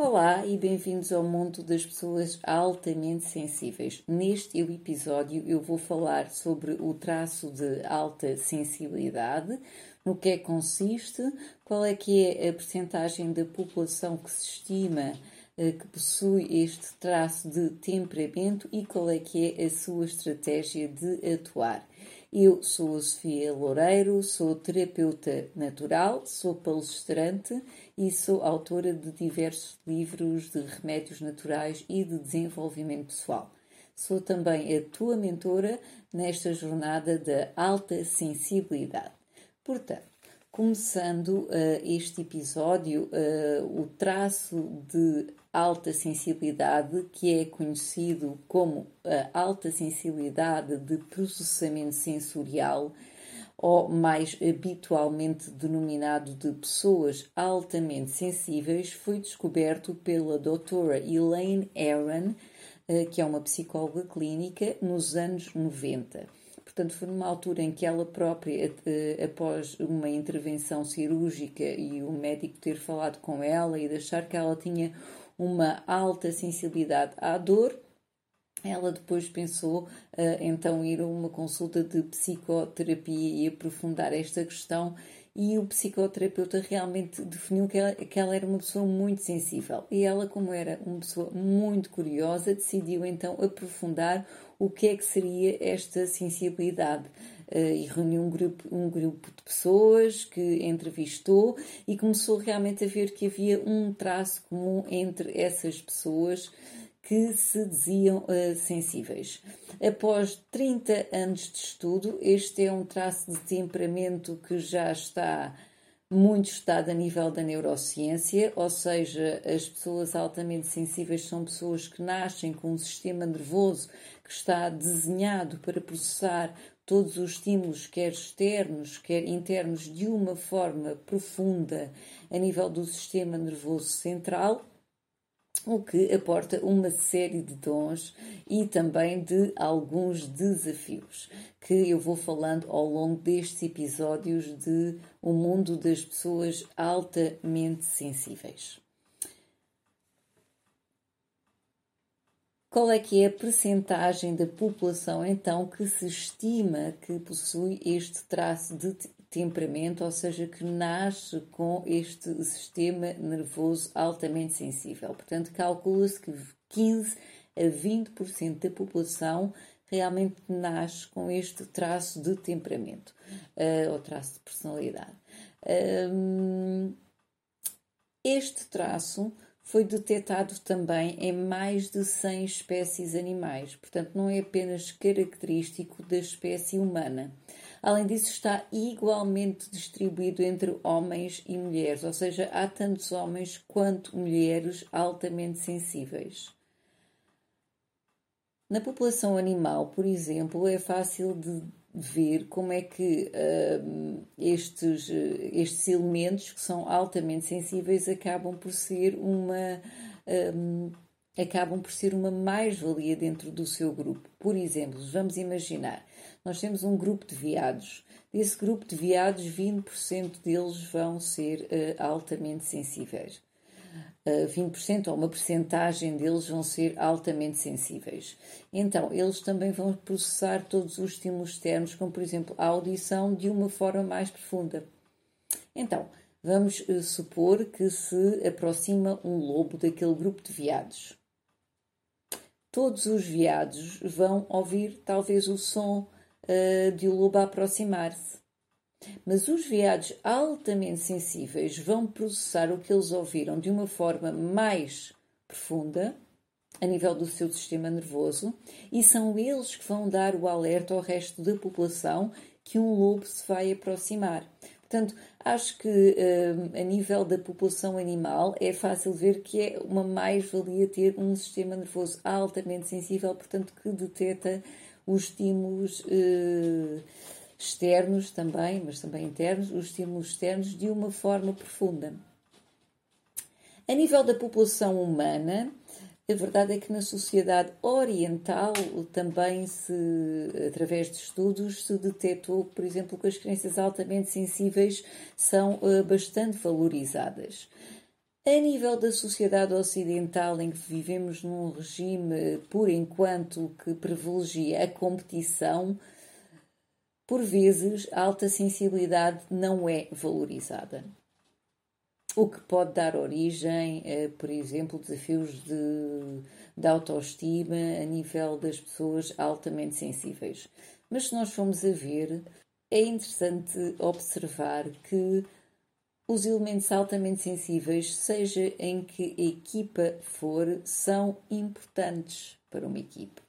Olá e bem-vindos ao mundo das pessoas altamente sensíveis. Neste episódio eu vou falar sobre o traço de alta sensibilidade, no que é que consiste, qual é que é a percentagem da população que se estima eh, que possui este traço de temperamento e qual é que é a sua estratégia de atuar. Eu sou a Sofia Loureiro, sou terapeuta natural, sou palestrante e sou autora de diversos livros de remédios naturais e de desenvolvimento pessoal. Sou também a tua mentora nesta jornada da alta sensibilidade. Portanto, começando uh, este episódio, uh, o traço de alta sensibilidade, que é conhecido como a alta sensibilidade de processamento sensorial, ou mais habitualmente denominado de pessoas altamente sensíveis, foi descoberto pela doutora Elaine Aron, eh, que é uma psicóloga clínica, nos anos 90. Portanto, foi numa altura em que ela própria, eh, após uma intervenção cirúrgica e o médico ter falado com ela e de achar que ela tinha uma alta sensibilidade à dor, ela depois pensou uh, então ir a uma consulta de psicoterapia e aprofundar esta questão. E o psicoterapeuta realmente definiu que ela, que ela, era uma pessoa muito sensível. E ela como era uma pessoa muito curiosa decidiu então aprofundar o que é que seria esta sensibilidade e reuniu um grupo, um grupo de pessoas que entrevistou e começou realmente a ver que havia um traço comum entre essas pessoas que se diziam uh, sensíveis. Após 30 anos de estudo, este é um traço de temperamento que já está muito estudado a nível da neurociência, ou seja, as pessoas altamente sensíveis são pessoas que nascem com um sistema nervoso que está desenhado para processar todos os estímulos, quer externos, quer internos, de uma forma profunda a nível do sistema nervoso central, o que aporta uma série de dons e também de alguns desafios que eu vou falando ao longo destes episódios de O Mundo das Pessoas Altamente Sensíveis. Qual é que é a percentagem da população então que se estima que possui este traço de temperamento, ou seja, que nasce com este sistema nervoso altamente sensível? Portanto, calcula-se que 15 a 20% da população realmente nasce com este traço de temperamento uh, ou traço de personalidade. Um, este traço foi detectado também em mais de 100 espécies animais, portanto, não é apenas característico da espécie humana. Além disso, está igualmente distribuído entre homens e mulheres, ou seja, há tantos homens quanto mulheres altamente sensíveis. Na população animal, por exemplo, é fácil de ver como é que uh, estes, estes elementos que são altamente sensíveis acabam por ser uma um, acabam por ser uma mais-valia dentro do seu grupo. Por exemplo, vamos imaginar, nós temos um grupo de veados. Desse grupo de veados, 20% deles vão ser uh, altamente sensíveis. 20% ou uma percentagem deles vão ser altamente sensíveis. Então, eles também vão processar todos os estímulos externos, como por exemplo a audição, de uma forma mais profunda. Então, vamos uh, supor que se aproxima um lobo daquele grupo de veados. Todos os veados vão ouvir talvez o som uh, de o lobo aproximar-se. Mas os veados altamente sensíveis vão processar o que eles ouviram de uma forma mais profunda, a nível do seu sistema nervoso, e são eles que vão dar o alerta ao resto da população que um lobo se vai aproximar. Portanto, acho que uh, a nível da população animal é fácil ver que é uma mais-valia ter um sistema nervoso altamente sensível, portanto, que detecta os estímulos. Uh, externos também, mas também internos, os estímulos externos de uma forma profunda. A nível da população humana, a verdade é que na sociedade oriental também se, através de estudos, se detectou, por exemplo, que as crianças altamente sensíveis são uh, bastante valorizadas. A nível da sociedade ocidental, em que vivemos num regime, por enquanto, que privilegia a competição, por vezes a alta sensibilidade não é valorizada o que pode dar origem, a, por exemplo, desafios de, de autoestima a nível das pessoas altamente sensíveis. Mas se nós formos a ver, é interessante observar que os elementos altamente sensíveis, seja em que equipa for, são importantes para uma equipa.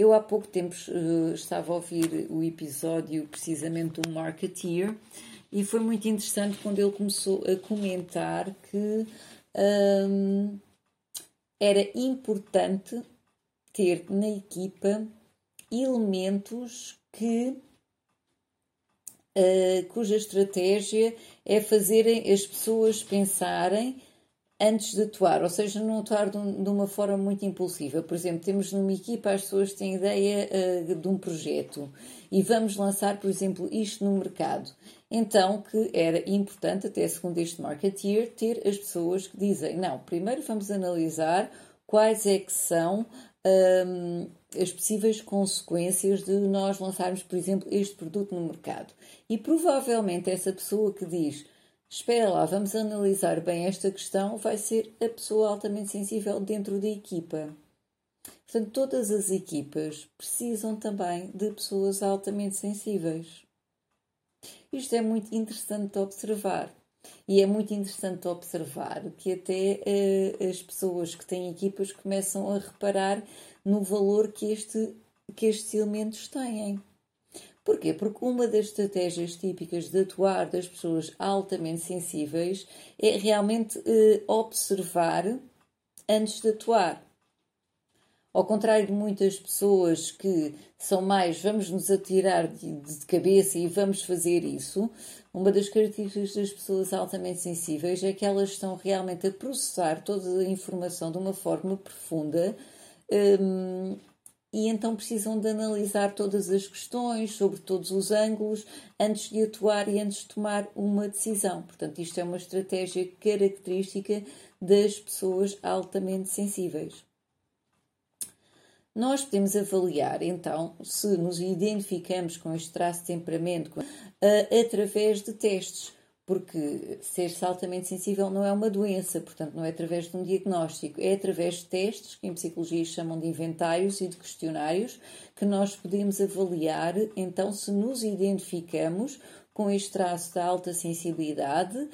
Eu há pouco tempo uh, estava a ouvir o episódio precisamente do Marketeer e foi muito interessante quando ele começou a comentar que hum, era importante ter na equipa elementos que uh, cuja estratégia é fazerem as pessoas pensarem antes de atuar, ou seja, não atuar de, um, uma forma muito impulsiva. Por exemplo, temos numa equipa as pessoas têm ideia uh, de um projeto e vamos lançar, por exemplo, isto no mercado. Então, que era importante, até segundo este marketeer, ter as pessoas que dizem: não, primeiro vamos analisar quais é que são um, as possíveis consequências de nós lançarmos, por exemplo, este produto no mercado. E provavelmente essa pessoa que diz espera lá, vamos analisar bem esta questão, vai ser a pessoa altamente sensível dentro da equipa. Portanto, todas as equipas precisam também de pessoas altamente sensíveis. Isto é muito interessante de observar. E é muito interessante observar que até eh, as pessoas que têm equipas começam a reparar no valor que, este, que estes elementos têm. Porquê? Porque uma das estratégias típicas de atuar das pessoas altamente sensíveis é realmente eh, observar antes de atuar. Ao contrário de muitas pessoas que são mais vamos nos atirar de, de, cabeça e vamos fazer isso, uma das características das pessoas altamente sensíveis é que elas estão realmente a processar toda a informação de uma forma profunda um, e então precisam de analisar todas as questões, sobre todos os ângulos, antes de atuar e antes de tomar uma decisão. Portanto, isto é uma estratégia característica das pessoas altamente sensíveis. Nós podemos avaliar, então, se nos identificamos com este traço de temperamento através de testes porque ser-se altamente sensível não é uma doença, portanto, não é através de um diagnóstico, é através de testes, que em psicologia chamam de inventários e de questionários, que nós podemos avaliar, então, se nos identificamos com este traço da alta sensibilidade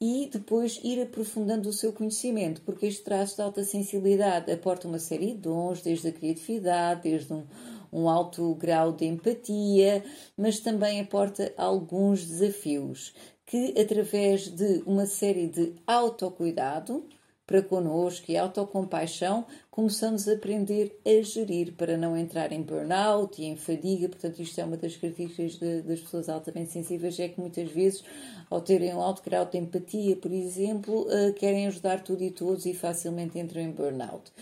e depois ir aprofundando o seu conhecimento, porque este traço de alta sensibilidade aporta uma série de dons, desde a criatividade, desde um, um alto grau de empatia, mas também aporta alguns desafios que, através de uma série de autocuidado para connosco e autocompaixão, começamos a aprender a gerir para não entrar em burnout e em fadiga. Portanto, isto é uma das características de, das pessoas altamente sensíveis, é que muitas vezes, ao terem um alto grau de empatia, por exemplo, uh, querem ajudar tudo e todos e facilmente entram em burnout.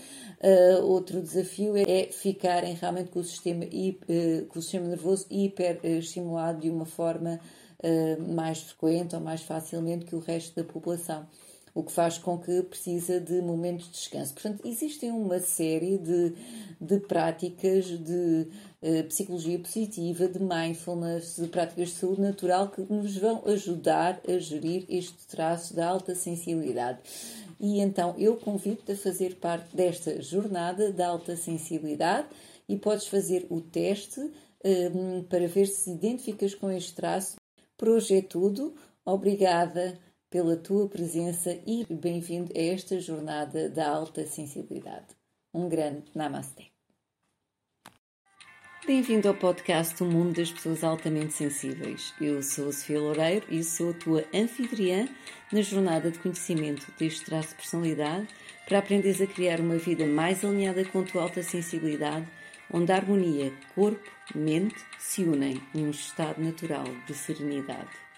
Uh, outro desafio é, ficarem realmente com o sistema, uh, com o sistema nervoso hiper estimulado de uma forma mais frequente ou mais facilmente que o resto da população, o que faz com que precisa de momentos de descanso. Portanto, existem uma série de, de práticas de uh, psicologia positiva, de mindfulness, de práticas de saúde natural que nos vão ajudar a gerir este traço da alta sensibilidade. E então eu convido-te a fazer parte desta jornada da alta sensibilidade e podes fazer o teste eh, para ver se identificas com este traço por hoje é tudo. Obrigada pela tua presença e bem-vindo a esta jornada da alta sensibilidade. Um grande Namaste. Bem-vindo ao podcast O Mundo das Pessoas Altamente Sensíveis. Eu sou a Sofia Loureiro e sou a tua anfitriã na jornada de conhecimento deste traço de personalidade para aprenderes a criar uma vida mais alinhada com a tua alta sensibilidade onde a harmonia corpo-mente se unem num estado natural de serenidade.